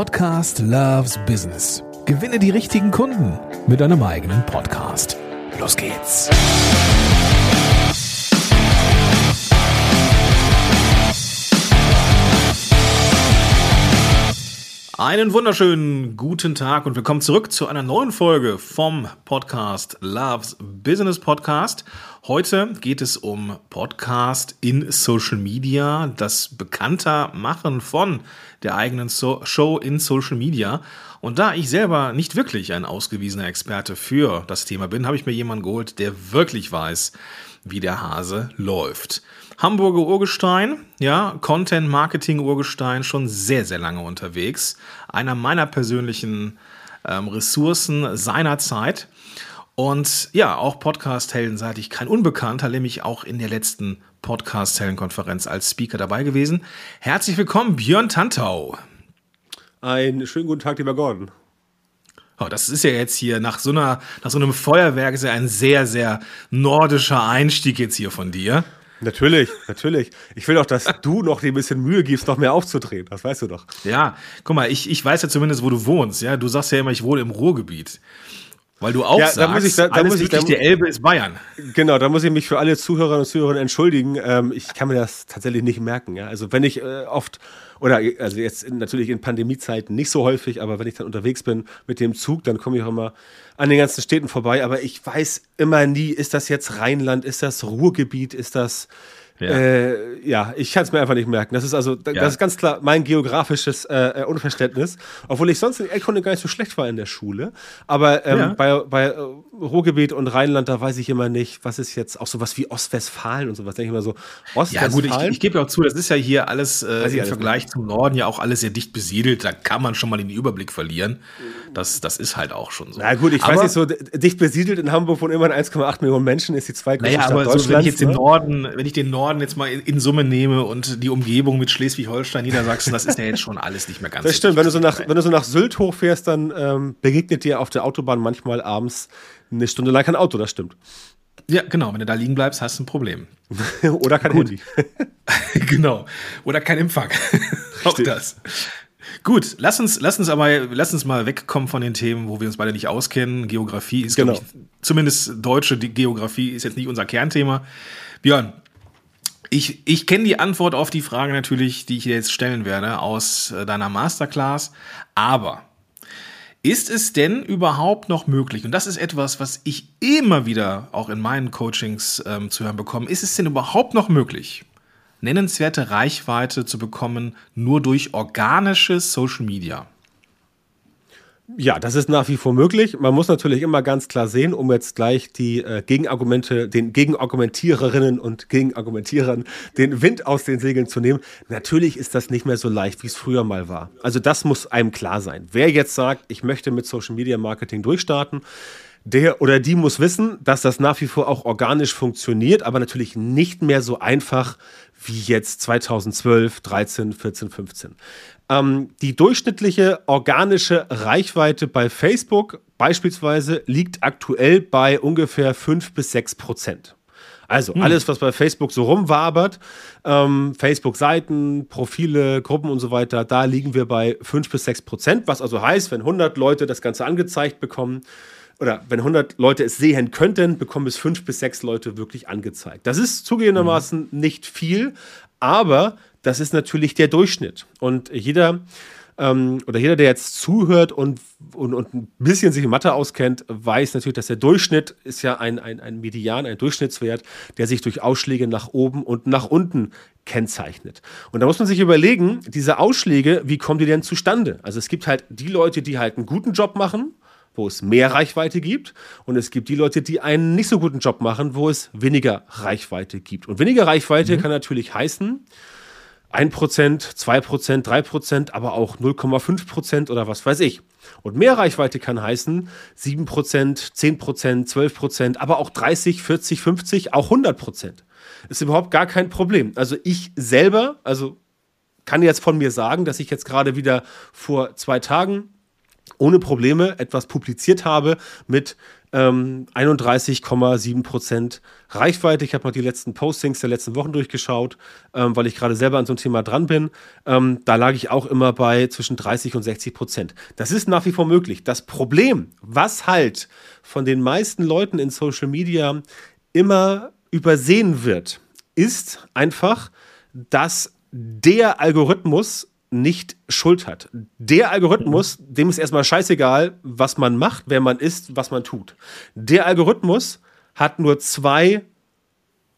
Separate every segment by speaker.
Speaker 1: Podcast Loves Business. Gewinne die richtigen Kunden mit deinem eigenen Podcast. Los geht's.
Speaker 2: Einen wunderschönen guten Tag und willkommen zurück zu einer neuen Folge vom Podcast Loves Business Podcast. Heute geht es um Podcast in Social Media, das bekannter Machen von der eigenen so Show in Social Media. Und da ich selber nicht wirklich ein ausgewiesener Experte für das Thema bin, habe ich mir jemanden geholt, der wirklich weiß, wie der Hase läuft. Hamburger Urgestein, ja, Content Marketing Urgestein, schon sehr, sehr lange unterwegs. Einer meiner persönlichen ähm, Ressourcen seiner Zeit. Und ja, auch Podcast-Heldenseitig kein Unbekannter, nämlich auch in der letzten Podcast-Heldenkonferenz als Speaker dabei gewesen. Herzlich willkommen, Björn Tantau.
Speaker 3: Einen schönen guten Tag, lieber Gordon.
Speaker 2: Oh, das ist ja jetzt hier nach so, einer, nach so einem Feuerwerk ist ja ein sehr, sehr nordischer Einstieg jetzt hier von dir.
Speaker 3: Natürlich, natürlich. Ich will doch, dass du noch dir ein bisschen Mühe gibst, noch mehr aufzudrehen. Das weißt du doch.
Speaker 2: Ja, guck mal, ich, ich weiß ja zumindest, wo du wohnst. Ja, du sagst ja immer, ich wohne im Ruhrgebiet. Weil du auch ja, sagst, da muss ich, da, da alles muss ich, da, die Elbe ist Bayern.
Speaker 3: Genau, da muss ich mich für alle Zuhörerinnen und Zuhörer entschuldigen. Ähm, ich kann mir das tatsächlich nicht merken. Ja? Also wenn ich äh, oft, oder also jetzt in, natürlich in Pandemiezeiten nicht so häufig, aber wenn ich dann unterwegs bin mit dem Zug, dann komme ich auch immer an den ganzen Städten vorbei. Aber ich weiß immer nie, ist das jetzt Rheinland, ist das Ruhrgebiet, ist das ja, äh, ja ich kann es mir einfach nicht merken. Das ist also, das ja. ist ganz klar mein geografisches äh, äh, Unverständnis. Obwohl ich sonst in Erdkunde gar nicht so schlecht war in der Schule. Aber ähm, ja. bei, bei äh, Ruhrgebiet und Rheinland, da weiß ich immer nicht, was ist jetzt auch sowas wie Ostwestfalen und sowas. Denke ich immer so,
Speaker 2: Ostwestfalen. Ja, gut, ich, ich gebe ja auch zu, das ist ja hier alles äh, im Vergleich zum Norden ja auch alles sehr dicht besiedelt. Da kann man schon mal den Überblick verlieren. Das, das ist halt auch schon so.
Speaker 3: Na gut, ich aber, weiß nicht, so dicht besiedelt in Hamburg von immerhin 1,8 Millionen Menschen ist die zweitgrößte naja,
Speaker 2: Stadt aber so, wenn ich jetzt ne? den Norden, wenn ich den Norden jetzt mal in, Summe nehme und die Umgebung mit Schleswig-Holstein, Niedersachsen, das ist ja jetzt schon alles nicht mehr ganz
Speaker 3: Das stimmt, wenn du, so nach, wenn du so nach Sylt hochfährst, dann ähm, begegnet dir auf der Autobahn manchmal abends eine Stunde lang kein Auto, das stimmt.
Speaker 2: Ja, genau. Wenn du da liegen bleibst, hast du ein Problem.
Speaker 3: Oder kein Gut. Handy.
Speaker 2: genau. Oder kein Empfang. Auch das. Gut, lass uns, lass uns aber, lass uns mal wegkommen von den Themen, wo wir uns beide nicht auskennen. Geografie ist, genau. ich, zumindest deutsche Geografie ist jetzt nicht unser Kernthema. Björn, ich, ich kenne die Antwort auf die Frage natürlich, die ich dir jetzt stellen werde, aus äh, deiner Masterclass. Aber ist es denn überhaupt noch möglich, und das ist etwas, was ich immer wieder auch in meinen Coachings ähm, zu hören bekomme, ist es denn überhaupt noch möglich, nennenswerte Reichweite zu bekommen, nur durch organische Social Media?
Speaker 3: Ja, das ist nach wie vor möglich. Man muss natürlich immer ganz klar sehen, um jetzt gleich die äh, Gegenargumente, den Gegenargumentiererinnen und Gegenargumentierern den Wind aus den Segeln zu nehmen. Natürlich ist das nicht mehr so leicht, wie es früher mal war. Also das muss einem klar sein. Wer jetzt sagt, ich möchte mit Social Media Marketing durchstarten, der oder die muss wissen, dass das nach wie vor auch organisch funktioniert, aber natürlich nicht mehr so einfach wie jetzt 2012, 13, 14, 15. Ähm, die durchschnittliche organische Reichweite bei Facebook beispielsweise liegt aktuell bei ungefähr 5 bis 6 Prozent. Also hm. alles, was bei Facebook so rumwabert, ähm, Facebook-Seiten, Profile, Gruppen und so weiter, da liegen wir bei 5 bis 6 Prozent, was also heißt, wenn 100 Leute das Ganze angezeigt bekommen, oder wenn 100 Leute es sehen könnten, bekommen es 5 bis 6 Leute wirklich angezeigt. Das ist zugegebenermaßen mhm. nicht viel, aber das ist natürlich der Durchschnitt. Und jeder ähm, oder jeder, der jetzt zuhört und, und, und ein bisschen sich in Mathe auskennt, weiß natürlich, dass der Durchschnitt ist ja ein, ein, ein Median, ein Durchschnittswert, der sich durch Ausschläge nach oben und nach unten kennzeichnet. Und da muss man sich überlegen, diese Ausschläge, wie kommen die denn zustande? Also es gibt halt die Leute, die halt einen guten Job machen, wo es mehr Reichweite gibt. Und es gibt die Leute, die einen nicht so guten Job machen, wo es weniger Reichweite gibt. Und weniger Reichweite mhm. kann natürlich heißen, 1%, 2%, 3%, aber auch 0,5% oder was weiß ich. Und mehr Reichweite kann heißen 7%, 10%, 12%, aber auch 30, 40, 50, auch 100%. Ist überhaupt gar kein Problem. Also ich selber, also kann jetzt von mir sagen, dass ich jetzt gerade wieder vor zwei Tagen ohne Probleme etwas publiziert habe mit ähm, 31,7 Prozent Reichweite. Ich habe mal die letzten Postings der letzten Wochen durchgeschaut, ähm, weil ich gerade selber an so einem Thema dran bin. Ähm, da lag ich auch immer bei zwischen 30 und 60 Prozent. Das ist nach wie vor möglich. Das Problem, was halt von den meisten Leuten in Social Media immer übersehen wird, ist einfach, dass der Algorithmus nicht Schuld hat. Der Algorithmus, dem ist erstmal scheißegal, was man macht, wer man ist, was man tut. Der Algorithmus hat nur zwei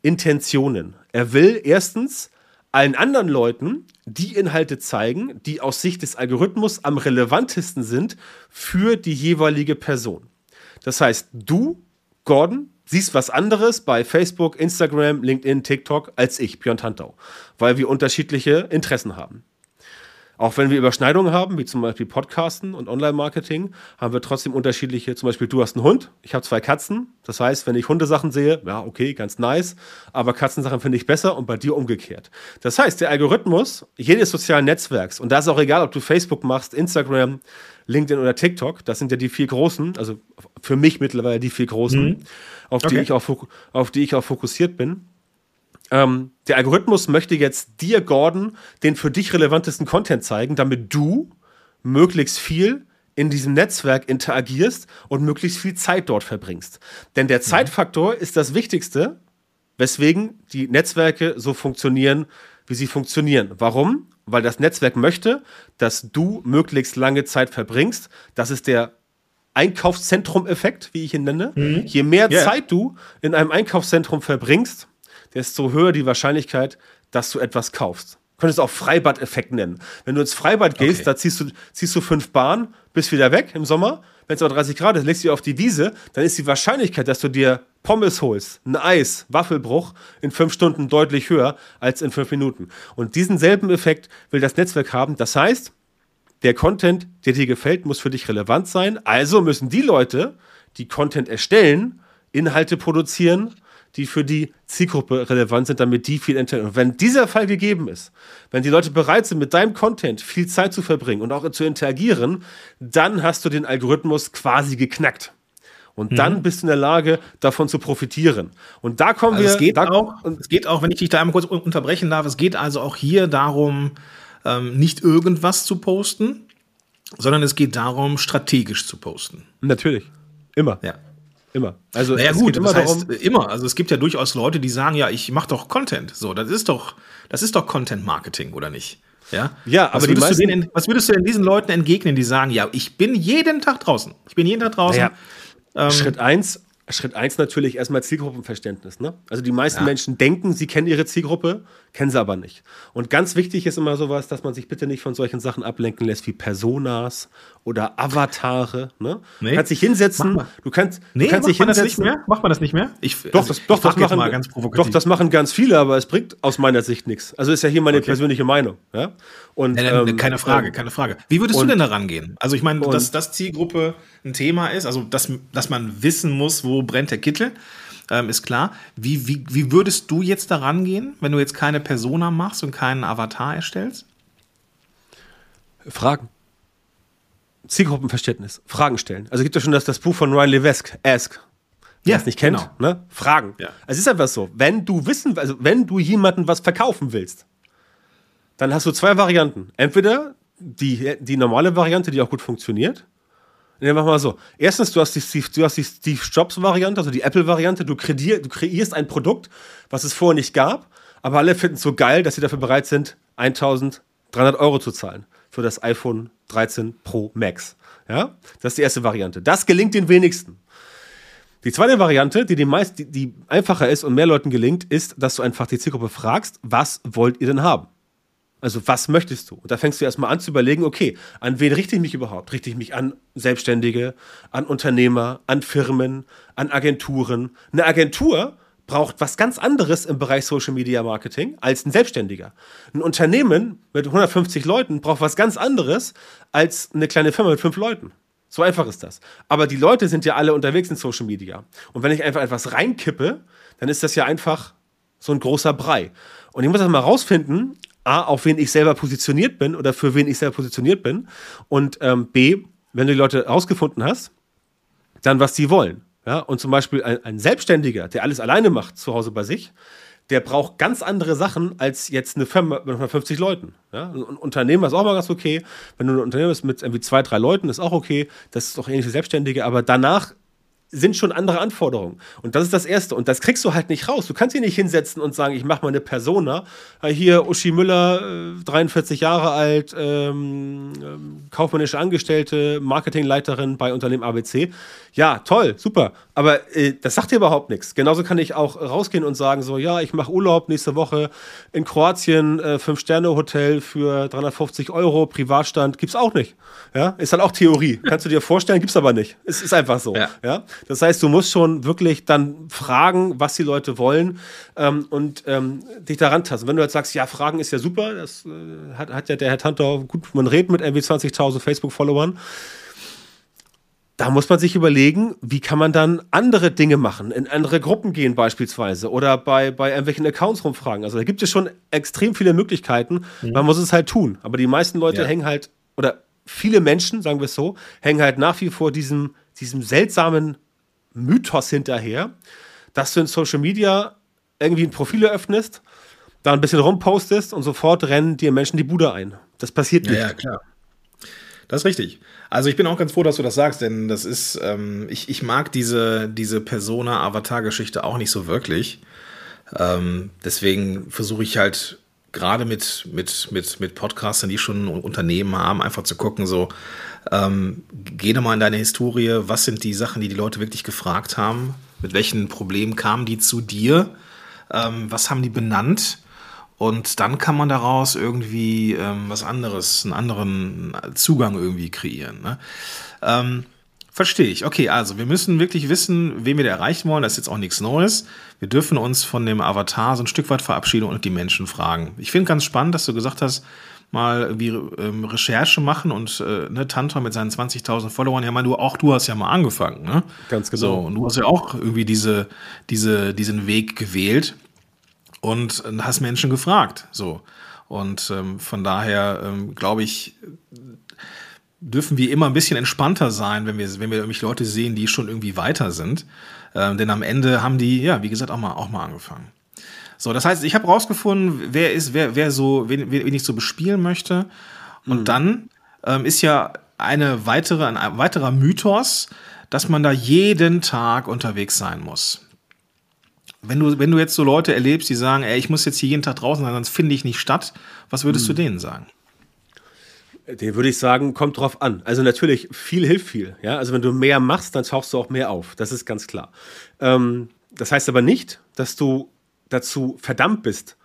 Speaker 3: Intentionen. Er will erstens allen anderen Leuten die Inhalte zeigen, die aus Sicht des Algorithmus am relevantesten sind für die jeweilige Person. Das heißt, du, Gordon, siehst was anderes bei Facebook, Instagram, LinkedIn, TikTok als ich, Björn Tantau, weil wir unterschiedliche Interessen haben. Auch wenn wir Überschneidungen haben, wie zum Beispiel Podcasten und Online-Marketing, haben wir trotzdem unterschiedliche, zum Beispiel du hast einen Hund, ich habe zwei Katzen. Das heißt, wenn ich Hundesachen sehe, ja, okay, ganz nice, aber Katzensachen finde ich besser und bei dir umgekehrt. Das heißt, der Algorithmus jedes sozialen Netzwerks, und da ist auch egal, ob du Facebook machst, Instagram, LinkedIn oder TikTok, das sind ja die vier großen, also für mich mittlerweile die vier großen, mhm. auf, okay. die ich auch, auf die ich auch fokussiert bin ähm, der Algorithmus möchte jetzt dir, Gordon, den für dich relevantesten Content zeigen, damit du möglichst viel in diesem Netzwerk interagierst und möglichst viel Zeit dort verbringst. Denn der mhm. Zeitfaktor ist das Wichtigste, weswegen die Netzwerke so funktionieren, wie sie funktionieren. Warum? Weil das Netzwerk möchte, dass du möglichst lange Zeit verbringst. Das ist der Einkaufszentrum-Effekt, wie ich ihn nenne. Mhm. Je mehr yeah. Zeit du in einem Einkaufszentrum verbringst, desto höher die Wahrscheinlichkeit, dass du etwas kaufst. Du könntest auch Freibad-Effekt nennen. Wenn du ins Freibad gehst, okay. da ziehst du, ziehst du fünf Bahnen, bist wieder weg im Sommer. Wenn es aber 30 Grad ist, legst du dich auf die Wiese, dann ist die Wahrscheinlichkeit, dass du dir Pommes holst, ein Eis, Waffelbruch in fünf Stunden deutlich höher als in fünf Minuten. Und diesen selben Effekt will das Netzwerk haben. Das heißt, der Content, der dir gefällt, muss für dich relevant sein. Also müssen die Leute, die Content erstellen, Inhalte produzieren, die für die Zielgruppe relevant sind, damit die viel entdecken. Und wenn dieser Fall gegeben ist, wenn die Leute bereit sind, mit deinem Content viel Zeit zu verbringen und auch zu interagieren, dann hast du den Algorithmus quasi geknackt. Und mhm. dann bist du in der Lage, davon zu profitieren. Und da kommen also wir.
Speaker 2: Es geht, auch, es geht auch, wenn ich dich da einmal kurz unterbrechen darf, es geht also auch hier darum, ähm, nicht irgendwas zu posten, sondern es geht darum, strategisch zu posten.
Speaker 3: Natürlich. Immer.
Speaker 2: Ja.
Speaker 3: Immer.
Speaker 2: Also naja, gut, immer das heißt, immer. Also es gibt ja durchaus Leute, die sagen, ja, ich mache doch Content. So, das ist doch, das ist doch Content Marketing, oder nicht? Ja,
Speaker 3: ja aber
Speaker 2: was würdest, meisten, du denen, was würdest du denn diesen Leuten entgegnen, die sagen, ja, ich bin jeden Tag draußen. Ich bin jeden Tag draußen. Naja,
Speaker 3: ähm, Schritt eins, Schritt eins natürlich erstmal Zielgruppenverständnis. Ne? Also die meisten ja. Menschen denken, sie kennen ihre Zielgruppe, kennen sie aber nicht. Und ganz wichtig ist immer sowas, dass man sich bitte nicht von solchen Sachen ablenken lässt wie Personas oder Avatare. Ne? Nee. Du kannst dich hinsetzen, du kannst,
Speaker 2: nee,
Speaker 3: du kannst
Speaker 2: dich hinsetzen. Das nicht mehr? Macht man das nicht mehr?
Speaker 3: Ich, doch, also, das, doch, das machen, doch, das machen ganz viele, aber es bringt aus meiner Sicht nichts. Also ist ja hier meine okay. persönliche Meinung. Ja?
Speaker 2: Und, ähm, keine Frage, keine Frage. Wie würdest und, du denn da rangehen? Also ich meine, dass das Zielgruppe ein Thema ist, also dass, dass man wissen muss, wo brennt der Kittel, ähm, ist klar. Wie, wie, wie würdest du jetzt da rangehen, wenn du jetzt keine Persona machst und keinen Avatar erstellst?
Speaker 3: Fragen. Zielgruppenverständnis, Fragen stellen. Also gibt es schon das, das Buch von Ryan Levesque, Ask. Wer ja, es nicht kennt, genau. ne? Fragen. Ja. Es ist einfach so, wenn du wissen, also wenn du jemandem was verkaufen willst, dann hast du zwei Varianten. Entweder die, die normale Variante, die auch gut funktioniert. Nehmen wir mal so. Erstens, du hast die Steve, du hast die Steve Jobs-Variante, also die Apple-Variante. Du, du kreierst ein Produkt, was es vorher nicht gab, aber alle finden es so geil, dass sie dafür bereit sind, 1300 Euro zu zahlen für das iPhone 13 Pro Max. Ja, das ist die erste Variante. Das gelingt den wenigsten. Die zweite Variante, die, den meist, die, die einfacher ist und mehr Leuten gelingt, ist, dass du einfach die Zielgruppe fragst, was wollt ihr denn haben? Also was möchtest du? Und da fängst du erstmal an zu überlegen, okay, an wen richte ich mich überhaupt? Richte ich mich an Selbstständige, an Unternehmer, an Firmen, an Agenturen? Eine Agentur braucht was ganz anderes im Bereich Social Media Marketing als ein Selbstständiger. Ein Unternehmen mit 150 Leuten braucht was ganz anderes als eine kleine Firma mit fünf Leuten. So einfach ist das. Aber die Leute sind ja alle unterwegs in Social Media. Und wenn ich einfach etwas reinkippe, dann ist das ja einfach so ein großer Brei. Und ich muss das mal rausfinden, A, auf wen ich selber positioniert bin oder für wen ich selber positioniert bin. Und ähm, B, wenn du die Leute rausgefunden hast, dann was sie wollen. Ja, und zum Beispiel ein, ein Selbstständiger, der alles alleine macht zu Hause bei sich, der braucht ganz andere Sachen als jetzt eine Firma mit 150 Leuten. Ja? Ein Unternehmen ist auch mal ganz okay. Wenn du ein Unternehmen bist mit irgendwie zwei, drei Leuten, ist auch okay. Das ist doch ähnlich wie Selbstständige. Aber danach sind schon andere Anforderungen. Und das ist das Erste. Und das kriegst du halt nicht raus. Du kannst hier nicht hinsetzen und sagen, ich mache mal eine Persona. Hier Uschi Müller, 43 äh, Jahre alt, ähm, ähm, kaufmännische Angestellte, Marketingleiterin bei Unternehmen ABC. Ja, toll, super. Aber äh, das sagt dir überhaupt nichts. Genauso kann ich auch rausgehen und sagen, so, ja, ich mache Urlaub nächste Woche in Kroatien, äh, Fünf-Sterne-Hotel für 350 Euro, Privatstand, gibt's auch nicht. Ja, ist halt auch Theorie. Kannst du dir vorstellen, gibt's aber nicht. Es ist einfach so. Ja. ja? Das heißt, du musst schon wirklich dann fragen, was die Leute wollen ähm, und ähm, dich daran tasten. Wenn du jetzt sagst, ja, Fragen ist ja super, das äh, hat, hat ja der Herr Tantor, gut, man redet mit irgendwie 20.000 Facebook-Followern da muss man sich überlegen, wie kann man dann andere Dinge machen, in andere Gruppen gehen beispielsweise oder bei, bei irgendwelchen Accounts rumfragen. Also da gibt es schon extrem viele Möglichkeiten. Mhm. Man muss es halt tun. Aber die meisten Leute ja. hängen halt, oder viele Menschen, sagen wir es so, hängen halt nach wie vor diesem, diesem seltsamen Mythos hinterher, dass du in Social Media irgendwie ein Profil eröffnest, da ein bisschen rumpostest und sofort rennen dir Menschen die Bude ein. Das passiert nicht.
Speaker 2: Ja, ja klar. Das ist richtig. Also ich bin auch ganz froh, dass du das sagst, denn das ist, ähm, ich, ich mag diese, diese Persona-Avatar-Geschichte auch nicht so wirklich. Ähm, deswegen versuche ich halt gerade mit, mit, mit, mit Podcastern, die schon Unternehmen haben, einfach zu gucken, so, ähm, geh doch mal in deine Historie, was sind die Sachen, die die Leute wirklich gefragt haben, mit welchen Problemen kamen die zu dir, ähm, was haben die benannt und dann kann man daraus irgendwie ähm, was anderes, einen anderen Zugang irgendwie kreieren. Ne? Ähm, Verstehe ich. Okay, also wir müssen wirklich wissen, wen wir da erreichen wollen. Das ist jetzt auch nichts Neues. Wir dürfen uns von dem Avatar so ein Stück weit verabschieden und die Menschen fragen. Ich finde ganz spannend, dass du gesagt hast, mal irgendwie ähm, Recherche machen und äh, ne, Tantra mit seinen 20.000 Followern, ja, mal du auch du hast ja mal angefangen, ne?
Speaker 3: Ganz genau.
Speaker 2: So, und du hast ja auch irgendwie diese, diese, diesen Weg gewählt und hast Menschen gefragt. So. Und ähm, von daher ähm, glaube ich, dürfen wir immer ein bisschen entspannter sein, wenn wir, wenn wir nämlich Leute sehen, die schon irgendwie weiter sind. Ähm, denn am Ende haben die, ja, wie gesagt, auch mal, auch mal angefangen. So, das heißt, ich habe rausgefunden, wer ist, wer, wer so, wen, wen ich so bespielen möchte. Und mhm. dann ähm, ist ja eine weitere, ein weiterer Mythos, dass man da jeden Tag unterwegs sein muss. Wenn du, wenn du jetzt so Leute erlebst, die sagen, ey, ich muss jetzt hier jeden Tag draußen sein, sonst finde ich nicht statt, was würdest hm. du denen sagen?
Speaker 3: Den würde ich sagen, kommt drauf an. Also natürlich, viel hilft viel. Ja? Also wenn du mehr machst, dann tauchst du auch mehr auf. Das ist ganz klar. Ähm, das heißt aber nicht, dass du dazu verdammt bist,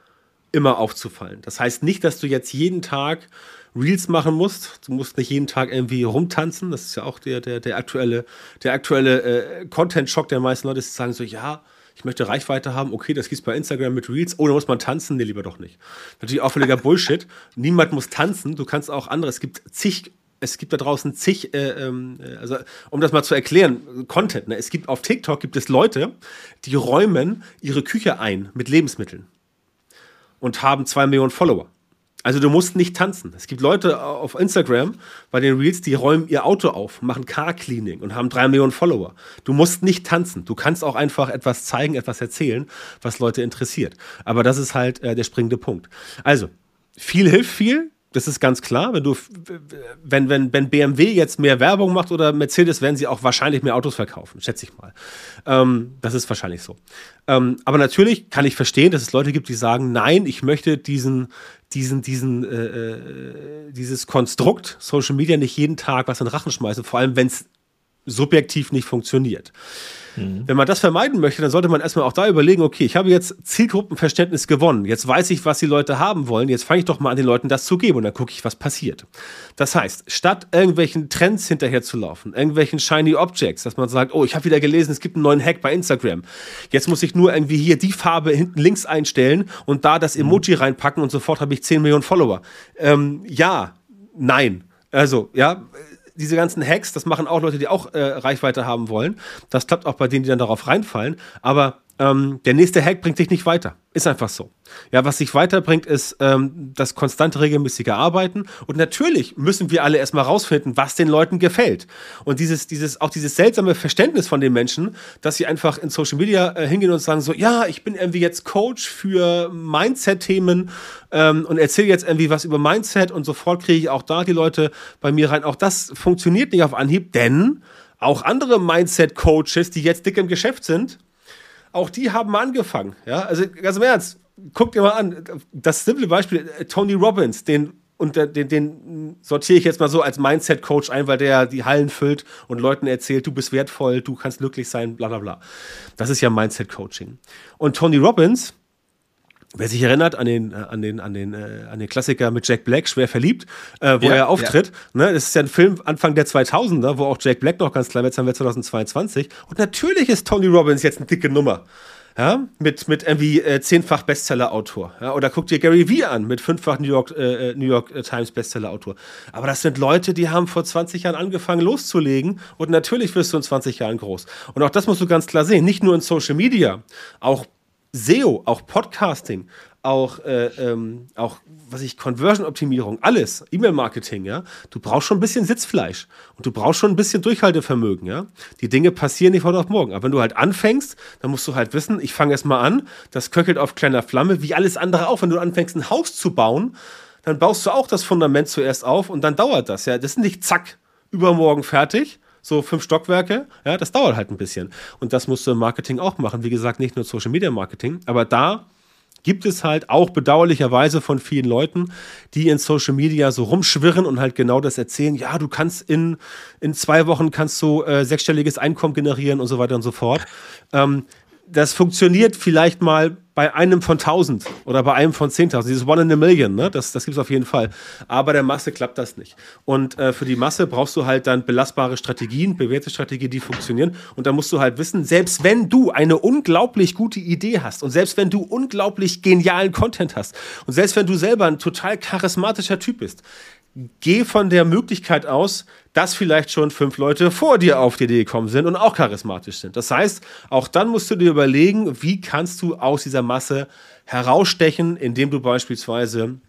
Speaker 3: immer aufzufallen. Das heißt nicht, dass du jetzt jeden Tag Reels machen musst. Du musst nicht jeden Tag irgendwie rumtanzen. Das ist ja auch der, der, der aktuelle, der aktuelle äh, Content-Schock der meisten Leute, die sagen so, ja, ich möchte Reichweite haben, okay, das gibt's bei Instagram mit Reels, oh, da muss man tanzen, nee, lieber doch nicht. Natürlich auch völliger Bullshit. Niemand muss tanzen, du kannst auch andere, es gibt zig es gibt da draußen zig, äh, ähm, äh, also um das mal zu erklären, Content. Ne? Es gibt auf TikTok gibt es Leute, die räumen ihre Küche ein mit Lebensmitteln und haben zwei Millionen Follower. Also du musst nicht tanzen. Es gibt Leute auf Instagram bei den Reels, die räumen ihr Auto auf, machen Car-Cleaning und haben drei Millionen Follower. Du musst nicht tanzen. Du kannst auch einfach etwas zeigen, etwas erzählen, was Leute interessiert. Aber das ist halt äh, der springende Punkt. Also, viel hilft viel. Das ist ganz klar. Wenn, du, wenn, wenn, wenn BMW jetzt mehr Werbung macht oder Mercedes, werden sie auch wahrscheinlich mehr Autos verkaufen, schätze ich mal. Ähm, das ist wahrscheinlich so. Ähm, aber natürlich kann ich verstehen, dass es Leute gibt, die sagen, nein, ich möchte diesen, diesen, diesen, äh, äh, dieses Konstrukt Social Media nicht jeden Tag was in den Rachen schmeißen, vor allem wenn es subjektiv nicht funktioniert. Mhm. Wenn man das vermeiden möchte, dann sollte man erstmal auch da überlegen, okay, ich habe jetzt Zielgruppenverständnis gewonnen. Jetzt weiß ich, was die Leute haben wollen. Jetzt fange ich doch mal an, den Leuten das zu geben und dann gucke ich, was passiert. Das heißt, statt irgendwelchen Trends hinterher zu laufen, irgendwelchen shiny Objects, dass man sagt, oh, ich habe wieder gelesen, es gibt einen neuen Hack bei Instagram. Jetzt muss ich nur irgendwie hier die Farbe hinten links einstellen und da das Emoji mhm. reinpacken und sofort habe ich 10 Millionen Follower. Ähm, ja, nein. Also, ja, diese ganzen Hacks, das machen auch Leute, die auch äh, Reichweite haben wollen. Das klappt auch bei denen, die dann darauf reinfallen. Aber ähm, der nächste Hack bringt dich nicht weiter. Ist einfach so. Ja, was sich weiterbringt, ist ähm, das konstante regelmäßige Arbeiten. Und natürlich müssen wir alle erstmal rausfinden, was den Leuten gefällt. Und dieses, dieses, auch dieses seltsame Verständnis von den Menschen, dass sie einfach in Social Media äh, hingehen und sagen so, ja, ich bin irgendwie jetzt Coach für Mindset-Themen ähm, und erzähle jetzt irgendwie was über Mindset und sofort kriege ich auch da die Leute bei mir rein. Auch das funktioniert nicht auf Anhieb, denn auch andere Mindset-Coaches, die jetzt dick im Geschäft sind, auch die haben angefangen. Ja, also ganz im Ernst, guck dir mal an, das simple Beispiel, äh, Tony Robbins, den und den, den sortiere ich jetzt mal so als Mindset-Coach ein, weil der die Hallen füllt und Leuten erzählt, du bist wertvoll, du kannst glücklich sein, bla bla bla. Das ist ja Mindset-Coaching. Und Tony Robbins, Wer sich erinnert an den, äh, an den, an den, äh, an den Klassiker mit Jack Black, schwer verliebt, äh, wo ja, er auftritt. Ja. Ne, das ist ja ein Film Anfang der 2000er, wo auch Jack Black noch ganz klein wird, jetzt haben wir 2022. Und natürlich ist Tony Robbins jetzt eine dicke Nummer. Ja, mit, mit irgendwie äh, zehnfach Bestseller-Autor. Ja, oder guck dir Gary Vee an, mit fünffach New York, äh, äh New York Times Bestseller-Autor. Aber das sind Leute, die haben vor 20 Jahren angefangen loszulegen und natürlich wirst du in 20 Jahren groß. Und auch das musst du ganz klar sehen. Nicht nur in Social Media, auch SEO, auch Podcasting, auch, äh, ähm, auch was ich, Conversion-Optimierung, alles, E-Mail-Marketing, ja. Du brauchst schon ein bisschen Sitzfleisch und du brauchst schon ein bisschen Durchhaltevermögen, ja. Die Dinge passieren nicht heute auf morgen. Aber wenn du halt anfängst, dann musst du halt wissen, ich fange erst mal an, das köchelt auf kleiner Flamme, wie alles andere auch. Wenn du anfängst, ein Haus zu bauen, dann baust du auch das Fundament zuerst auf und dann dauert das, ja. Das ist nicht zack, übermorgen fertig, so fünf Stockwerke, ja, das dauert halt ein bisschen. Und das musst du im Marketing auch machen. Wie gesagt, nicht nur Social Media Marketing, aber da gibt es halt auch bedauerlicherweise von vielen Leuten, die in Social Media so rumschwirren und halt genau das erzählen. Ja, du kannst in, in zwei Wochen kannst du äh, sechsstelliges Einkommen generieren und so weiter und so fort. Ähm, das funktioniert vielleicht mal bei einem von 1000 oder bei einem von 10.000. Dieses One in a Million, ne? das, das gibt es auf jeden Fall. Aber der Masse klappt das nicht. Und äh, für die Masse brauchst du halt dann belastbare Strategien, bewährte Strategien, die funktionieren. Und da musst du halt wissen, selbst wenn du eine unglaublich gute Idee hast und selbst wenn du unglaublich genialen Content hast und selbst wenn du selber ein total charismatischer Typ bist, geh von der Möglichkeit aus, dass vielleicht schon fünf Leute vor dir auf die Idee gekommen sind und auch charismatisch sind. Das heißt, auch dann musst du dir überlegen, wie kannst du aus dieser Masse herausstechen, indem du beispielsweise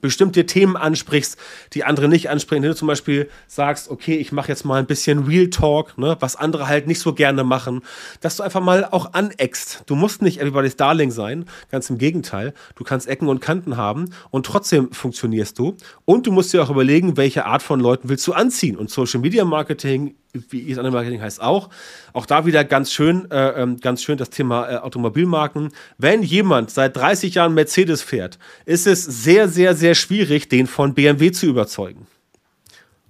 Speaker 3: bestimmte Themen ansprichst, die andere nicht ansprechen. Wenn du zum Beispiel sagst, okay, ich mache jetzt mal ein bisschen Real Talk, ne, was andere halt nicht so gerne machen, dass du einfach mal auch aneckst. Du musst nicht everybody's Darling sein, ganz im Gegenteil. Du kannst Ecken und Kanten haben und trotzdem funktionierst du. Und du musst dir auch überlegen, welche Art von Leuten willst du anziehen. Und Social Media Marketing wie es andere Marketing heißt auch. Auch da wieder ganz schön, äh, ähm, ganz schön das Thema äh, Automobilmarken. Wenn jemand seit 30 Jahren Mercedes fährt, ist es sehr, sehr, sehr schwierig, den von BMW zu überzeugen.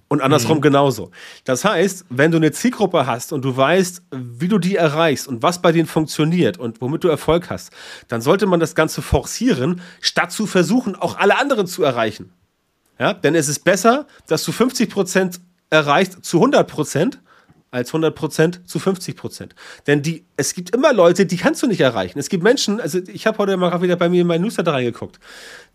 Speaker 3: Und andersrum mhm. genauso. Das heißt, wenn du eine Zielgruppe hast und du weißt, wie du die erreichst und was bei denen funktioniert und womit du Erfolg hast, dann sollte man das Ganze forcieren, statt zu versuchen, auch alle anderen zu erreichen. Ja, denn es ist besser, dass du 50 Erreicht zu 100 Prozent als 100 Prozent zu 50 Prozent. Denn die, es gibt immer Leute, die kannst du nicht erreichen. Es gibt Menschen, also ich habe heute mal wieder bei mir in meinen Newsletter reingeguckt,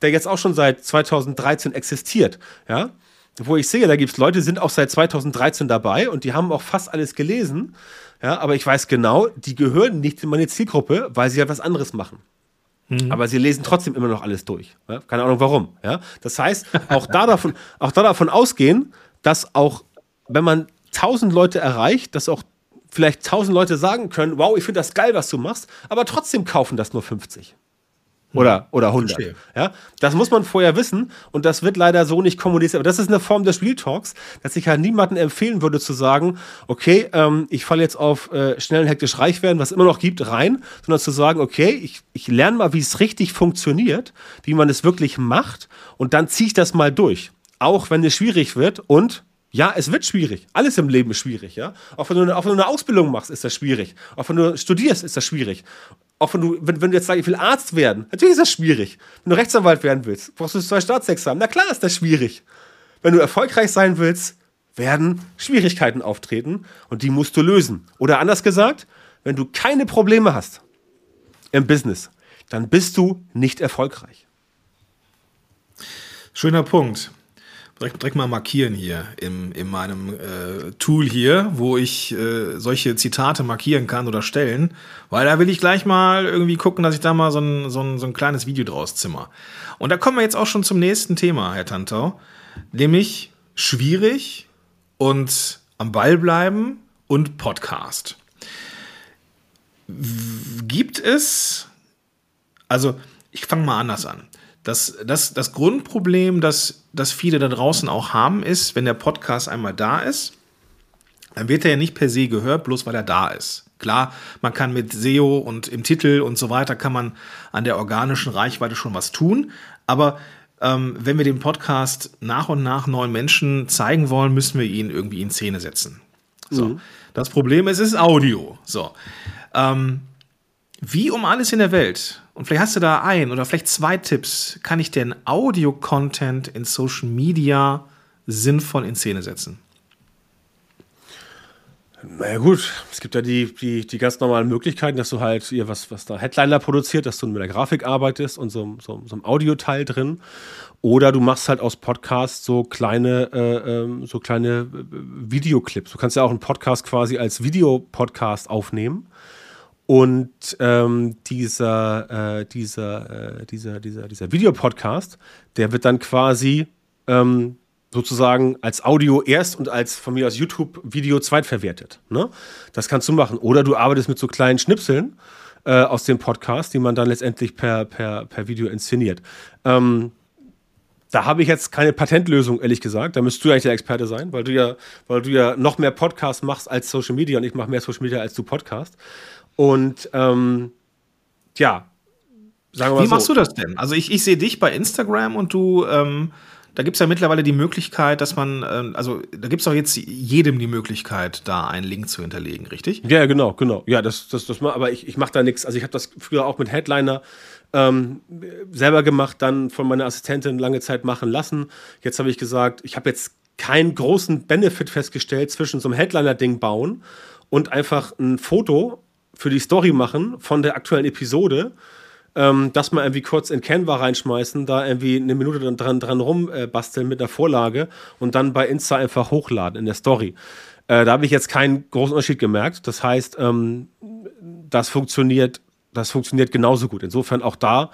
Speaker 3: der jetzt auch schon seit 2013 existiert, ja, wo ich sehe, da gibt es Leute, die sind auch seit 2013 dabei und die haben auch fast alles gelesen, ja, aber ich weiß genau, die gehören nicht in meine Zielgruppe, weil sie halt was anderes machen. Mhm. Aber sie lesen trotzdem immer noch alles durch. Ja? Keine Ahnung warum. Ja? Das heißt, auch da davon, auch da davon ausgehen, dass auch, wenn man tausend Leute erreicht, dass auch vielleicht tausend Leute sagen können, wow, ich finde das geil, was du machst, aber trotzdem kaufen das nur 50. Oder, oder 100. Ja, das muss man vorher wissen und das wird leider so nicht kommuniziert. Aber das ist eine Form des Real Talks, dass ich halt niemandem empfehlen würde zu sagen, okay, ähm, ich falle jetzt auf äh, schnell und hektisch reich werden, was immer noch gibt, rein, sondern zu sagen, okay, ich, ich lerne mal, wie es richtig funktioniert, wie man es wirklich macht und dann ziehe ich das mal durch auch wenn es schwierig wird und ja, es wird schwierig. Alles im Leben ist schwierig, ja. Auch wenn du, eine, auch wenn du eine Ausbildung machst, ist das schwierig. Auch wenn du studierst, ist das schwierig. Auch wenn du, wenn, wenn du jetzt sagst, ich will Arzt werden, natürlich ist das schwierig. Wenn du Rechtsanwalt werden willst, brauchst du zwei Staatsexamen. Na klar ist das schwierig. Wenn du erfolgreich sein willst, werden Schwierigkeiten auftreten und die musst du lösen. Oder anders gesagt, wenn du keine Probleme hast im Business, dann bist du nicht erfolgreich.
Speaker 2: Schöner Punkt. Direkt, direkt mal markieren hier im, in meinem äh, Tool hier, wo ich äh, solche Zitate markieren kann oder stellen, weil da will ich gleich mal irgendwie gucken, dass ich da mal so ein, so ein, so ein kleines Video draus zimmer. Und da kommen wir jetzt auch schon zum nächsten Thema, Herr Tantau, nämlich schwierig und am Ball bleiben und Podcast. Gibt es, also ich fange mal anders an. Das, das, das Grundproblem, das, das viele da draußen auch haben, ist, wenn der Podcast einmal da ist, dann wird er ja nicht per se gehört, bloß weil er da ist. Klar, man kann mit SEO und im Titel und so weiter kann man an der organischen Reichweite schon was tun, aber ähm, wenn wir den Podcast nach und nach neuen Menschen zeigen wollen, müssen wir ihn irgendwie in Szene setzen. So. Mhm. Das Problem ist, es ist Audio. So. Ähm, wie um alles in der Welt, und vielleicht hast du da ein oder vielleicht zwei Tipps, kann ich denn Audio-Content in Social Media sinnvoll in Szene setzen?
Speaker 3: Naja gut, es gibt ja die, die, die ganz normalen Möglichkeiten, dass du halt hier was, was da Headliner produziert, dass du mit der Grafik arbeitest und so, so, so einem Audioteil drin. Oder du machst halt aus Podcasts so kleine, äh, ähm, so kleine äh, Videoclips. Du kannst ja auch einen Podcast quasi als Videopodcast aufnehmen und ähm, dieser, äh, dieser, äh, dieser, dieser, dieser Videopodcast, der wird dann quasi ähm, sozusagen als Audio erst und als von mir aus YouTube-Video zweitverwertet. Ne? Das kannst du machen. Oder du arbeitest mit so kleinen Schnipseln äh, aus dem Podcast, die man dann letztendlich per, per, per Video inszeniert. Ähm, da habe ich jetzt keine Patentlösung, ehrlich gesagt. Da müsstest du eigentlich der Experte sein, weil du ja, weil du ja noch mehr Podcasts machst als Social Media und ich mache mehr Social Media als du Podcast. Und ähm, ja,
Speaker 2: sagen wir mal Wie so. machst du das denn? Also ich, ich sehe dich bei Instagram und du, ähm, da gibt es ja mittlerweile die Möglichkeit, dass man, ähm, also da gibt es auch jetzt jedem die Möglichkeit, da einen Link zu hinterlegen, richtig?
Speaker 3: Ja, genau, genau. Ja, das, das, das aber ich, ich mache da nichts. Also ich habe das früher auch mit Headliner ähm, selber gemacht, dann von meiner Assistentin lange Zeit machen lassen. Jetzt habe ich gesagt, ich habe jetzt keinen großen Benefit festgestellt zwischen so einem Headliner-Ding bauen und einfach ein Foto für die Story machen von der aktuellen Episode, ähm, das mal irgendwie kurz in Canva reinschmeißen, da irgendwie eine Minute dran, dran rumbasteln mit einer Vorlage und dann bei Insta einfach hochladen in der Story. Äh, da habe ich jetzt keinen großen Unterschied gemerkt. Das heißt, ähm, das funktioniert, das funktioniert genauso gut. Insofern auch da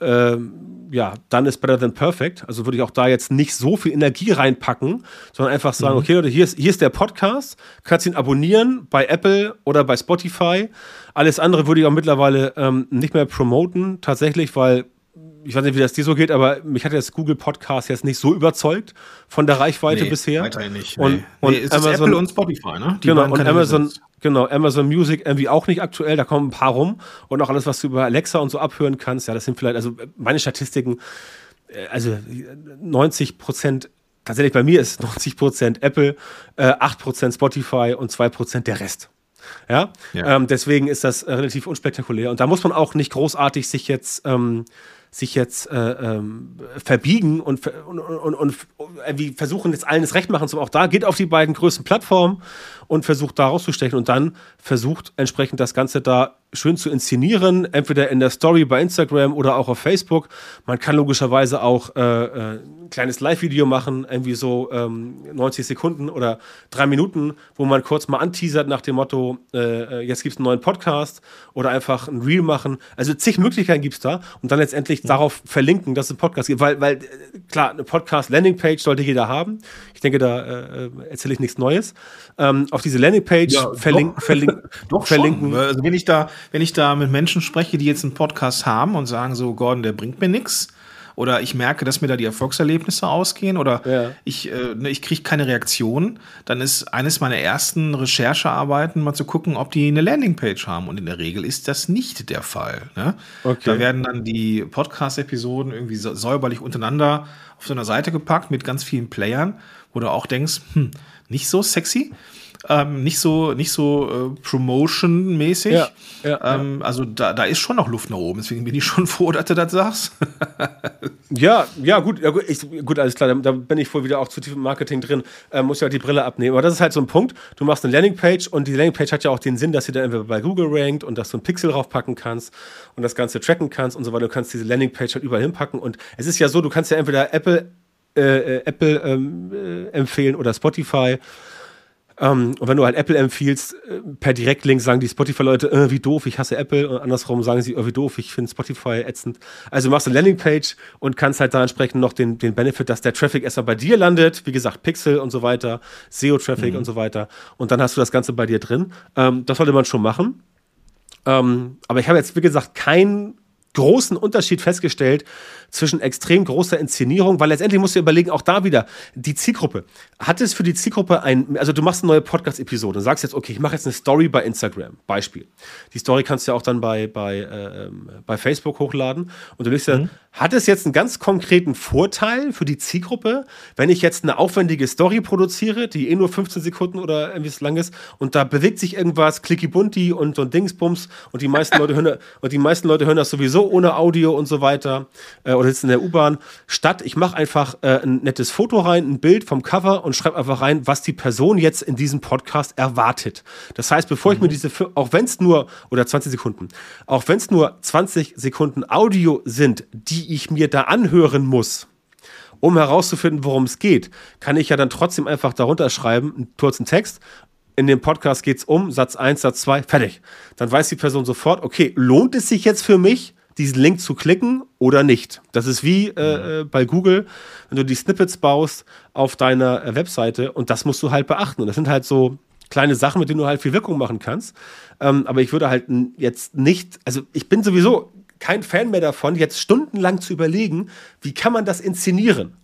Speaker 3: ähm, ja, dann ist better than perfect. Also würde ich auch da jetzt nicht so viel Energie reinpacken, sondern einfach sagen, mhm. okay, Leute, hier ist, hier ist der Podcast, kannst ihn abonnieren bei Apple oder bei Spotify. Alles andere würde ich auch mittlerweile ähm, nicht mehr promoten, tatsächlich, weil ich weiß nicht, wie das dir so geht, aber mich hat jetzt Google Podcast jetzt nicht so überzeugt von der Reichweite nee, bisher.
Speaker 2: Weiterhin nicht.
Speaker 3: Und, nee. und
Speaker 2: nee, Amazon, Apple und Spotify, ne?
Speaker 3: Die genau, und Amazon, genau, Amazon Music irgendwie auch nicht aktuell, da kommen ein paar rum. Und auch alles, was du über Alexa und so abhören kannst, ja, das sind vielleicht, also meine Statistiken, äh, also 90 Prozent tatsächlich bei mir ist 90% Apple, äh, 8% Spotify und 2% der Rest. Ja, ja. Ähm, deswegen ist das äh, relativ unspektakulär. Und da muss man auch nicht großartig sich jetzt ähm, sich jetzt äh, ähm, verbiegen und, und, und, und, irgendwie versuchen, jetzt allen das Recht machen zu. Auch da geht auf die beiden größten Plattformen und versucht da rauszustechen und dann versucht entsprechend das Ganze da schön zu inszenieren, entweder in der Story bei Instagram oder auch auf Facebook. Man kann logischerweise auch äh, äh, ein kleines Live-Video machen, irgendwie so ähm, 90 Sekunden oder drei Minuten, wo man kurz mal anteasert nach dem Motto, äh, äh jetzt gibt es einen neuen Podcast oder einfach ein Reel machen. Also zig Möglichkeiten gibt es da und dann letztendlich mhm. darauf verlinken, dass es einen Podcast gibt. Weil, weil äh, klar, eine Podcast-Landing-Page sollte jeder haben. Ich denke, da äh, erzähle ich nichts Neues. Ähm, auf diese Landingpage ja, verlink, doch, verlink,
Speaker 2: doch verlinken. Also wenn ich da wenn ich da mit Menschen spreche, die jetzt einen Podcast haben und sagen so, Gordon, der bringt mir nichts, oder ich merke, dass mir da die Erfolgserlebnisse ausgehen oder ja. ich, äh, ne, ich kriege keine Reaktion, dann ist eines meiner ersten Recherchearbeiten mal zu gucken, ob die eine Landingpage haben. Und in der Regel ist das nicht der Fall. Ne? Okay. Da werden dann die Podcast-Episoden irgendwie säuberlich untereinander auf so einer Seite gepackt mit ganz vielen Playern, wo du auch denkst, hm, nicht so sexy ähm, nicht so, nicht so äh, Promotion-mäßig. Ja, ja, ähm, ja. Also da, da ist schon noch Luft nach oben. Deswegen bin ich schon froh, dass du das sagst.
Speaker 3: ja, ja, gut, ja, gut, ich, gut, alles klar. Da, da, bin ich wohl wieder auch zu tief im Marketing drin. Äh, muss ja halt die Brille abnehmen. Aber das ist halt so ein Punkt. Du machst eine Landingpage und die Landingpage hat ja auch den Sinn, dass sie dann entweder bei Google rankt und dass du einen Pixel draufpacken kannst und das Ganze tracken kannst und so weiter. Du kannst diese Landingpage halt überall hinpacken. Und es ist ja so, du kannst ja entweder Apple äh, äh Apple ähm, äh, empfehlen oder Spotify. Ähm, und wenn du halt Apple empfiehlst, äh, per Direktlink sagen die Spotify-Leute, äh, wie doof, ich hasse Apple. Und andersrum sagen sie, oh, wie doof, ich finde Spotify ätzend. Also du machst eine Landingpage und kannst halt da entsprechend noch den, den Benefit, dass der Traffic erstmal bei dir landet. Wie gesagt, Pixel und so weiter, SEO-Traffic mhm. und so weiter. Und dann hast du das Ganze bei dir drin. Ähm, das sollte man schon machen. Ähm, aber ich habe jetzt, wie gesagt, keinen großen Unterschied festgestellt zwischen extrem großer Inszenierung, weil letztendlich musst du überlegen, auch da wieder, die Zielgruppe. Hat es für die Zielgruppe ein, also du machst eine neue Podcast-Episode und sagst jetzt, okay, ich mache jetzt eine Story bei Instagram, Beispiel. Die Story kannst du ja auch dann bei, bei, äh, bei Facebook hochladen und du legst ja, mhm. hat es jetzt einen ganz konkreten Vorteil für die Zielgruppe, wenn ich jetzt eine aufwendige Story produziere, die eh nur 15 Sekunden oder irgendwie so lang ist und da bewegt sich irgendwas, Clicky Bunti und so ein Dingsbums und die meisten Leute hören, und die meisten Leute hören das sowieso ohne Audio und so weiter. Äh, oder sitzt in der U-Bahn, statt ich mache einfach äh, ein nettes Foto rein, ein Bild vom Cover und schreibe einfach rein, was die Person jetzt in diesem Podcast erwartet. Das heißt, bevor mhm. ich mir mhm. diese, auch wenn es nur, oder 20 Sekunden, auch wenn es nur 20 Sekunden Audio sind, die ich mir da anhören muss, um herauszufinden, worum es geht, kann ich ja dann trotzdem einfach darunter schreiben, einen kurzen Text. In dem Podcast geht es um Satz 1, Satz 2, fertig. Dann weiß die Person sofort, okay, lohnt es sich jetzt für mich, diesen Link zu klicken oder nicht. Das ist wie äh, äh, bei Google, wenn du die Snippets baust auf deiner äh, Webseite und das musst du halt beachten. Und das sind halt so kleine Sachen, mit denen du halt viel Wirkung machen kannst. Ähm, aber ich würde halt jetzt nicht, also ich bin sowieso kein Fan mehr davon, jetzt stundenlang zu überlegen, wie kann man das inszenieren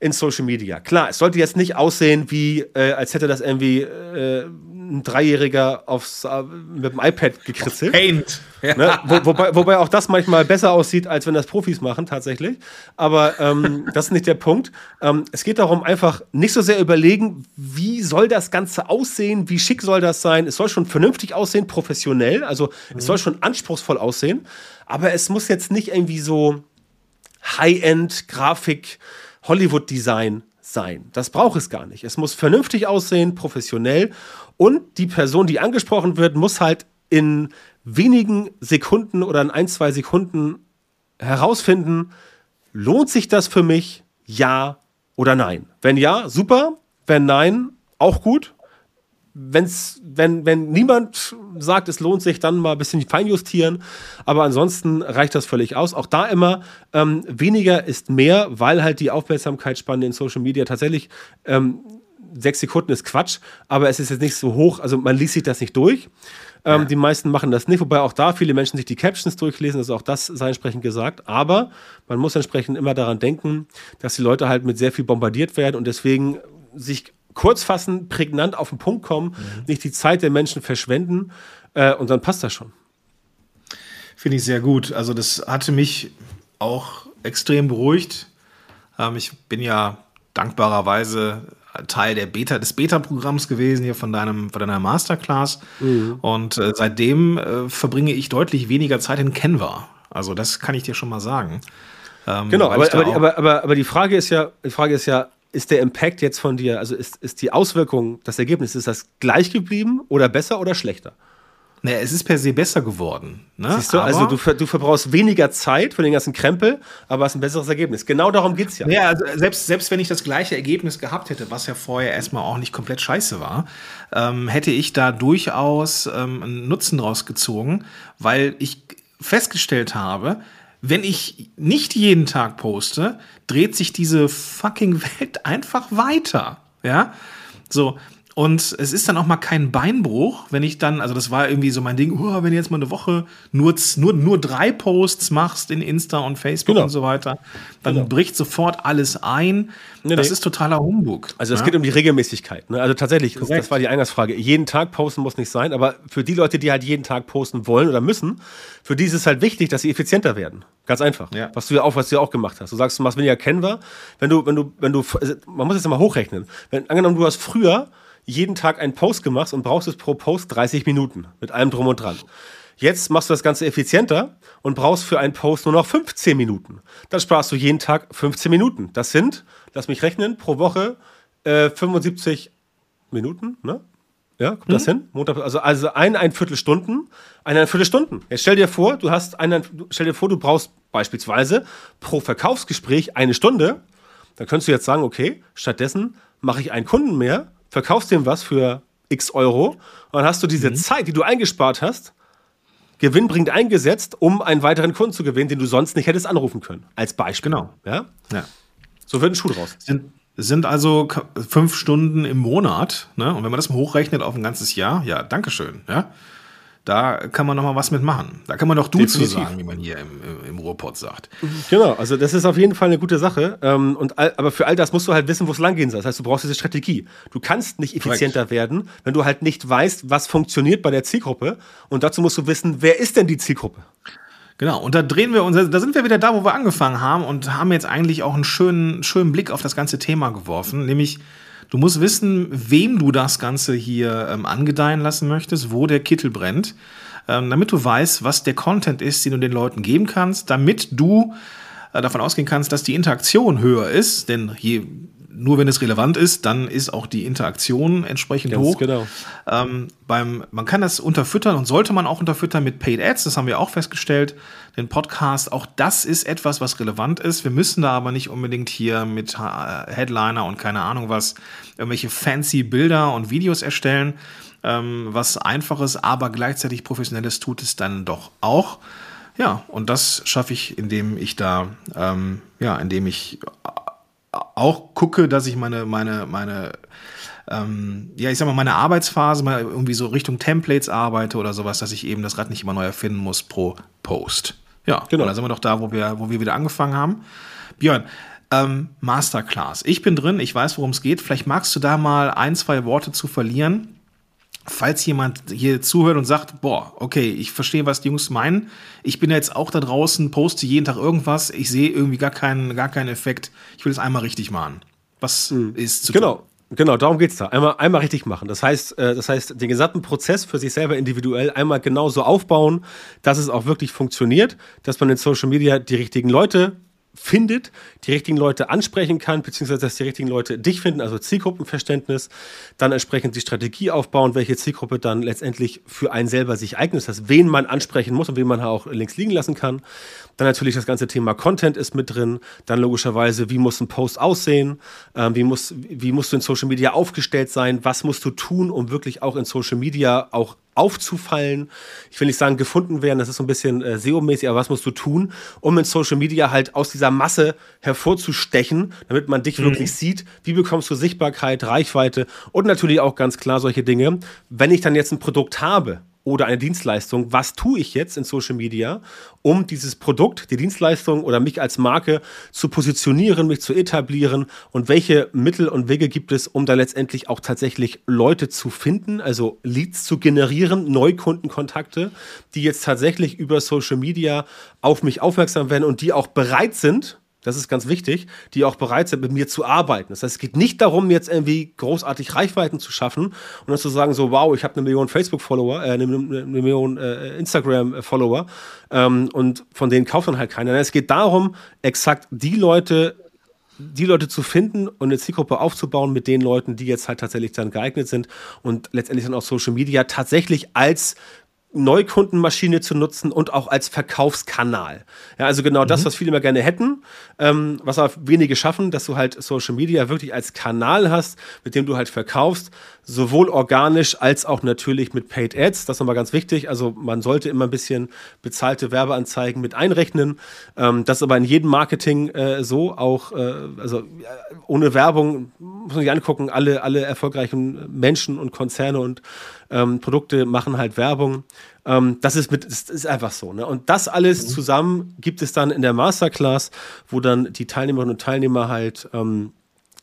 Speaker 3: in Social Media. Klar, es sollte jetzt nicht aussehen, wie äh, als hätte das irgendwie äh, ein Dreijähriger aufs, äh, mit dem iPad gekritzelt. Paint. Ne? Wo, wobei, wobei auch das manchmal besser aussieht, als wenn das Profis machen, tatsächlich. Aber ähm, das ist nicht der Punkt. Ähm, es geht darum, einfach nicht so sehr überlegen, wie soll das Ganze aussehen, wie schick soll das sein. Es soll schon vernünftig aussehen, professionell. Also mhm. es soll schon anspruchsvoll aussehen. Aber es muss jetzt nicht irgendwie so High-End-Grafik, Hollywood-Design sein. Das braucht es gar nicht. Es muss vernünftig aussehen, professionell und die Person, die angesprochen wird, muss halt in wenigen Sekunden oder in ein, zwei Sekunden herausfinden, lohnt sich das für mich, ja oder nein. Wenn ja, super. Wenn nein, auch gut. Wenn's, wenn, wenn niemand sagt, es lohnt sich, dann mal ein bisschen feinjustieren. Aber ansonsten reicht das völlig aus. Auch da immer ähm, weniger ist mehr, weil halt die Aufmerksamkeitsspanne in Social Media tatsächlich ähm, sechs Sekunden ist Quatsch, aber es ist jetzt nicht so hoch, also man liest sich das nicht durch. Ähm, ja. Die meisten machen das nicht, wobei auch da viele Menschen sich die Captions durchlesen, also auch das sei entsprechend gesagt. Aber man muss entsprechend immer daran denken, dass die Leute halt mit sehr viel bombardiert werden und deswegen sich kurz fassen, prägnant auf den Punkt kommen, mhm. nicht die Zeit der Menschen verschwenden äh, und dann passt das schon.
Speaker 2: Finde ich sehr gut. Also das hatte mich auch extrem beruhigt. Ähm, ich bin ja dankbarerweise Teil der Beta, des Beta-Programms gewesen hier von deinem, von deiner Masterclass. Mhm. Und äh, seitdem äh, verbringe ich deutlich weniger Zeit in Canva. Also das kann ich dir schon mal sagen.
Speaker 3: Ähm, genau, aber, aber, aber, aber, aber die Frage ist ja, die Frage ist ja, ist der Impact jetzt von dir, also ist, ist die Auswirkung, das Ergebnis, ist das gleich geblieben oder besser oder schlechter?
Speaker 2: Naja, es ist per se besser geworden. Ne?
Speaker 3: Siehst du, also aber also du, du verbrauchst weniger Zeit für den ganzen Krempel, aber hast ein besseres Ergebnis. Genau darum geht es ja.
Speaker 2: Ja, also selbst, selbst wenn ich das gleiche Ergebnis gehabt hätte, was ja vorher erstmal auch nicht komplett scheiße war, ähm, hätte ich da durchaus ähm, einen Nutzen draus gezogen, weil ich festgestellt habe, wenn ich nicht jeden Tag poste, dreht sich diese fucking Welt einfach weiter. Ja, so. Und es ist dann auch mal kein Beinbruch, wenn ich dann, also das war irgendwie so mein Ding, oh, wenn du jetzt mal eine Woche nur, nur, nur drei Posts machst in Insta und Facebook genau. und so weiter, dann genau. bricht sofort alles ein. Nee, das nee. ist totaler Humbug.
Speaker 3: Also es ja? geht um die Regelmäßigkeit. Ne? Also tatsächlich, das, das, war die Eingangsfrage. Jeden Tag posten muss nicht sein, aber für die Leute, die halt jeden Tag posten wollen oder müssen, für die ist es halt wichtig, dass sie effizienter werden. Ganz einfach. Ja. Was du ja auch, was du ja auch gemacht hast. Du sagst, du machst weniger kennbar. Wenn du, wenn du, wenn du, man muss jetzt mal hochrechnen. Wenn, angenommen, du hast früher jeden Tag einen Post gemacht und brauchst es pro Post 30 Minuten mit allem drum und dran. Jetzt machst du das Ganze effizienter und brauchst für einen Post nur noch 15 Minuten. Dann sparst du jeden Tag 15 Minuten. Das sind, lass mich rechnen, pro Woche äh, 75 Minuten, ne? Ja, kommt mhm. das hin? Montag, also, also Viertelstunden, eine, eine Viertelstunden. Jetzt stell dir vor, du hast einen, stell dir vor, du brauchst beispielsweise pro Verkaufsgespräch eine Stunde dann könntest du jetzt sagen, okay, stattdessen mache ich einen Kunden mehr, verkaufst dem was für x Euro und dann hast du diese mhm. Zeit, die du eingespart hast, gewinnbringend eingesetzt, um einen weiteren Kunden zu gewinnen, den du sonst nicht hättest anrufen können. Als Beispiel.
Speaker 2: Genau.
Speaker 3: Ja? ja. So wird ein Schuh draus.
Speaker 2: Sind, sind also fünf Stunden im Monat. Ne? Und wenn man das mal hochrechnet auf ein ganzes Jahr, ja, Dankeschön. Ja? Da kann man noch mal was mitmachen. Da kann man doch du zu sagen, wie man hier im, im Ruhrpott sagt.
Speaker 3: Genau, also das ist auf jeden Fall eine gute Sache. Ähm, und all, aber für all das musst du halt wissen, wo es langgehen soll. Das heißt, du brauchst diese Strategie. Du kannst nicht effizienter Correct. werden, wenn du halt nicht weißt, was funktioniert bei der Zielgruppe. Und dazu musst du wissen, wer ist denn die Zielgruppe?
Speaker 2: Genau, und da drehen wir uns, da sind wir wieder da, wo wir angefangen haben und haben jetzt eigentlich auch einen schönen, schönen Blick auf das ganze Thema geworfen, nämlich Du musst wissen, wem du das Ganze hier ähm, angedeihen lassen möchtest, wo der Kittel brennt, ähm, damit du weißt, was der Content ist, den du den Leuten geben kannst, damit du äh, davon ausgehen kannst, dass die Interaktion höher ist, denn je nur wenn es relevant ist, dann ist auch die Interaktion entsprechend Ganz hoch.
Speaker 3: Genau.
Speaker 2: Ähm, beim, man kann das unterfüttern und sollte man auch unterfüttern mit Paid Ads, das haben wir auch festgestellt. Den Podcast, auch das ist etwas, was relevant ist. Wir müssen da aber nicht unbedingt hier mit äh, Headliner und keine Ahnung was irgendwelche fancy Bilder und Videos erstellen. Ähm, was einfaches, aber gleichzeitig professionelles tut es dann doch auch. Ja, und das schaffe ich, indem ich da, ähm, ja, indem ich auch gucke, dass ich meine, meine, meine, ähm, ja, ich sag mal, meine Arbeitsphase mal irgendwie so Richtung Templates arbeite oder sowas, dass ich eben das Rad nicht immer neu erfinden muss pro Post. Ja, genau. Da sind wir doch da, wo wir, wo wir wieder angefangen haben. Björn, ähm, Masterclass. Ich bin drin, ich weiß, worum es geht. Vielleicht magst du da mal ein, zwei Worte zu verlieren falls jemand hier zuhört und sagt, boah, okay, ich verstehe, was die Jungs meinen. Ich bin jetzt auch da draußen, poste jeden Tag irgendwas, ich sehe irgendwie gar keinen, gar keinen Effekt. Ich will es einmal richtig machen. Was mhm. ist
Speaker 3: zu Genau. Tun? Genau, darum geht es da. Einmal, einmal richtig machen. Das heißt, äh, das heißt, den gesamten Prozess für sich selber individuell einmal genauso aufbauen, dass es auch wirklich funktioniert, dass man in Social Media die richtigen Leute findet, die richtigen Leute ansprechen kann, beziehungsweise dass die richtigen Leute dich finden, also Zielgruppenverständnis, dann entsprechend die Strategie aufbauen, welche Zielgruppe dann letztendlich für einen selber sich eignet, das heißt, wen man ansprechen muss und wen man auch links liegen lassen kann. Dann natürlich das ganze Thema Content ist mit drin, dann logischerweise, wie muss ein Post aussehen, ähm, wie, muss, wie musst du in Social Media aufgestellt sein, was musst du tun, um wirklich auch in Social Media auch aufzufallen. Ich will nicht sagen, gefunden werden, das ist so ein bisschen äh, SEO-mäßig, aber was musst du tun, um in Social Media halt aus dieser Masse hervorzustechen, damit man dich mhm. wirklich sieht? Wie bekommst du Sichtbarkeit, Reichweite und natürlich auch ganz klar solche Dinge. Wenn ich dann jetzt ein Produkt habe, oder eine Dienstleistung. Was tue ich jetzt in Social Media, um dieses Produkt, die Dienstleistung oder mich als Marke zu positionieren, mich zu etablieren und welche Mittel und Wege gibt es, um da letztendlich auch tatsächlich Leute zu finden, also Leads zu generieren, Neukundenkontakte, die jetzt tatsächlich über Social Media auf mich aufmerksam werden und die auch bereit sind, das ist ganz wichtig, die auch bereit sind, mit mir zu arbeiten. Das heißt, es geht nicht darum, jetzt irgendwie großartig Reichweiten zu schaffen und dann zu sagen, so, wow, ich habe eine Million Facebook-Follower, äh, eine, eine, Million äh, Instagram-Follower ähm, und von denen kauft dann halt keiner. Es geht darum, exakt die Leute die Leute zu finden und eine Zielgruppe aufzubauen mit den Leuten, die jetzt halt tatsächlich dann geeignet sind und letztendlich dann auch Social Media tatsächlich als Neukundenmaschine zu nutzen und auch als Verkaufskanal. Ja, also genau mhm. das, was viele immer gerne hätten, ähm, was aber wenige schaffen, dass du halt Social Media wirklich als Kanal hast, mit dem du halt verkaufst, sowohl organisch als auch natürlich mit Paid Ads. Das ist nochmal ganz wichtig. Also man sollte immer ein bisschen bezahlte Werbeanzeigen mit einrechnen. Ähm, das ist aber in jedem Marketing äh, so, auch äh, also ohne Werbung muss man sich angucken, alle, alle erfolgreichen Menschen und Konzerne und ähm, Produkte machen halt Werbung. Ähm, das, ist mit, das ist einfach so. Ne? Und das alles mhm. zusammen gibt es dann in der Masterclass, wo dann die Teilnehmerinnen und Teilnehmer halt ähm,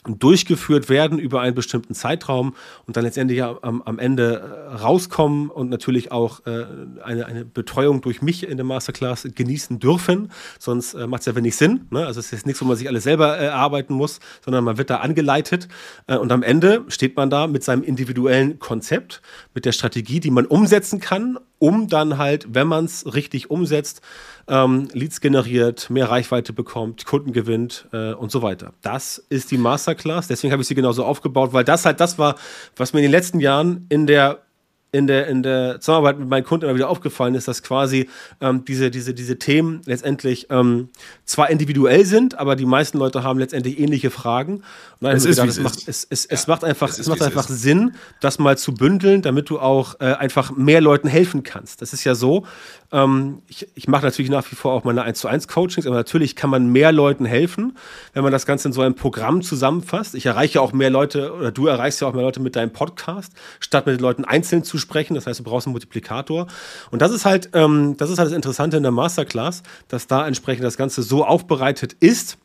Speaker 3: durchgeführt werden über einen bestimmten Zeitraum und dann letztendlich am, am Ende äh, rauskommen und natürlich auch äh, eine, eine Betreuung durch mich in der Masterclass genießen dürfen. Sonst äh, macht es ja wenig Sinn. Ne? Also es ist nichts, wo man sich alles selber äh, erarbeiten muss, sondern man wird da angeleitet äh, und am Ende steht man da mit seinem individuellen Konzept, mit der Strategie, die man umsetzen kann, um dann halt, wenn man es richtig umsetzt, ähm, Leads generiert, mehr Reichweite bekommt, Kunden gewinnt äh, und so weiter. Das ist die Masterclass. Deswegen habe ich sie genauso aufgebaut, weil das halt das war, was mir in den letzten Jahren in der in der, in der Zusammenarbeit mit meinen Kunden immer wieder aufgefallen ist, dass quasi ähm, diese, diese, diese Themen letztendlich ähm, zwar individuell sind, aber die meisten Leute haben letztendlich ähnliche Fragen. Und es, ist, gedacht, es, macht, es, es, ja. es, macht einfach, es, es macht einfach Sinn, das mal zu bündeln, damit du auch äh, einfach mehr Leuten helfen kannst. Das ist ja so, ähm, ich, ich mache natürlich nach wie vor auch meine 1 zu 1 Coachings, aber natürlich kann man mehr Leuten helfen, wenn man das Ganze in so einem Programm zusammenfasst. Ich erreiche auch mehr Leute oder du erreichst ja auch mehr Leute mit deinem Podcast, statt mit den Leuten einzeln zu sprechen. Das heißt, du brauchst einen Multiplikator. Und das ist halt, ähm, das ist halt das Interessante in der Masterclass, dass da entsprechend das Ganze so aufbereitet ist,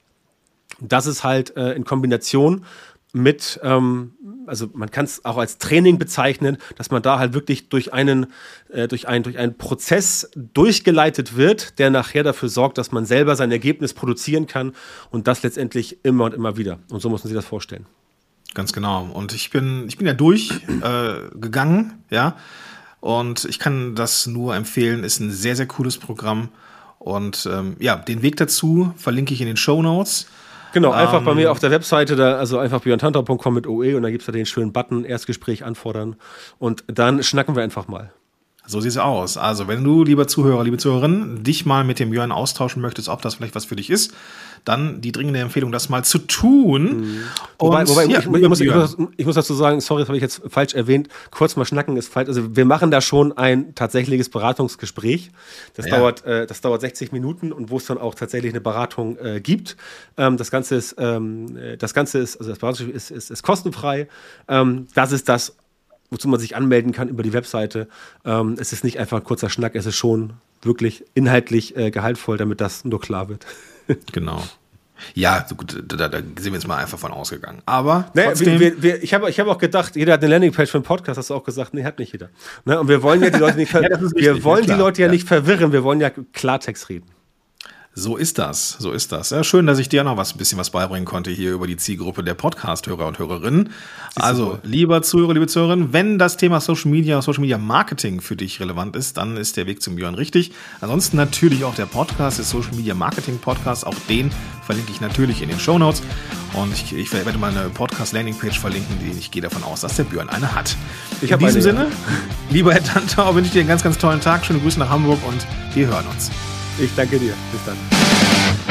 Speaker 3: dass es halt äh, in Kombination mit, ähm, also man kann es auch als Training bezeichnen, dass man da halt wirklich durch einen, äh, durch, ein, durch einen Prozess durchgeleitet wird, der nachher dafür sorgt, dass man selber sein Ergebnis produzieren kann und das letztendlich immer und immer wieder. Und so muss man sich das vorstellen.
Speaker 2: Ganz genau. Und ich bin, ich bin ja durchgegangen, äh, ja. Und ich kann das nur empfehlen, ist ein sehr, sehr cooles Programm. Und ähm, ja, den Weg dazu verlinke ich in den Show Notes.
Speaker 3: Genau, einfach ähm, bei mir auf der Webseite, da, also einfach björntantra.com mit OE und da gibt es da den schönen Button, Erstgespräch anfordern. Und dann schnacken wir einfach mal.
Speaker 2: So sieht es aus. Also, wenn du, lieber Zuhörer, liebe Zuhörerin, dich mal mit dem Björn austauschen möchtest, ob das vielleicht was für dich ist, dann die dringende Empfehlung, das mal zu tun. Mhm.
Speaker 3: Wobei, wobei ja, ich, ich, muss, ich, muss, ich, muss, dazu sagen, sorry, das habe ich jetzt falsch erwähnt. Kurz mal schnacken ist falsch. Also wir machen da schon ein tatsächliches Beratungsgespräch. Das, ja. dauert, äh, das dauert 60 Minuten und wo es dann auch tatsächlich eine Beratung äh, gibt. Ähm, das Ganze ist, ähm, das Ganze ist, also das Beratungsgespräch ist, ist, ist kostenfrei. Ähm, das ist das, wozu man sich anmelden kann über die Webseite. Ähm, es ist nicht einfach ein kurzer Schnack, es ist schon wirklich inhaltlich äh, gehaltvoll, damit das nur klar wird.
Speaker 2: genau. Ja, gut, da, da, sind wir jetzt mal einfach von ausgegangen. Aber
Speaker 3: nee, trotzdem, wir, wir, ich habe ich hab auch gedacht, jeder hat eine Landingpage für einen Podcast, hast du auch gesagt, nee, hat nicht jeder. Ne? Und wir wollen ja die Leute nicht, ja, wir wollen ja, die Leute ja, ja nicht verwirren, wir wollen ja Klartext reden.
Speaker 2: So ist das, so ist das. Ja, schön, dass ich dir noch was, ein bisschen was beibringen konnte hier über die Zielgruppe der Podcast-Hörer und Hörerinnen. Also, lieber Zuhörer, liebe Zuhörerinnen, wenn das Thema Social Media, Social Media Marketing für dich relevant ist, dann ist der Weg zum Björn richtig. Ansonsten natürlich auch der Podcast, der Social Media Marketing Podcast, auch den verlinke ich natürlich in den Show Notes. Und ich, ich werde mal eine Podcast-Landing-Page verlinken, die ich gehe davon aus, dass der Björn eine hat. Ich in diesem eine, Sinne, ja. lieber Herr Tantau, wünsche ich dir einen ganz, ganz tollen Tag. Schöne Grüße nach Hamburg und wir hören uns.
Speaker 3: Ich danke dir. Bis dann.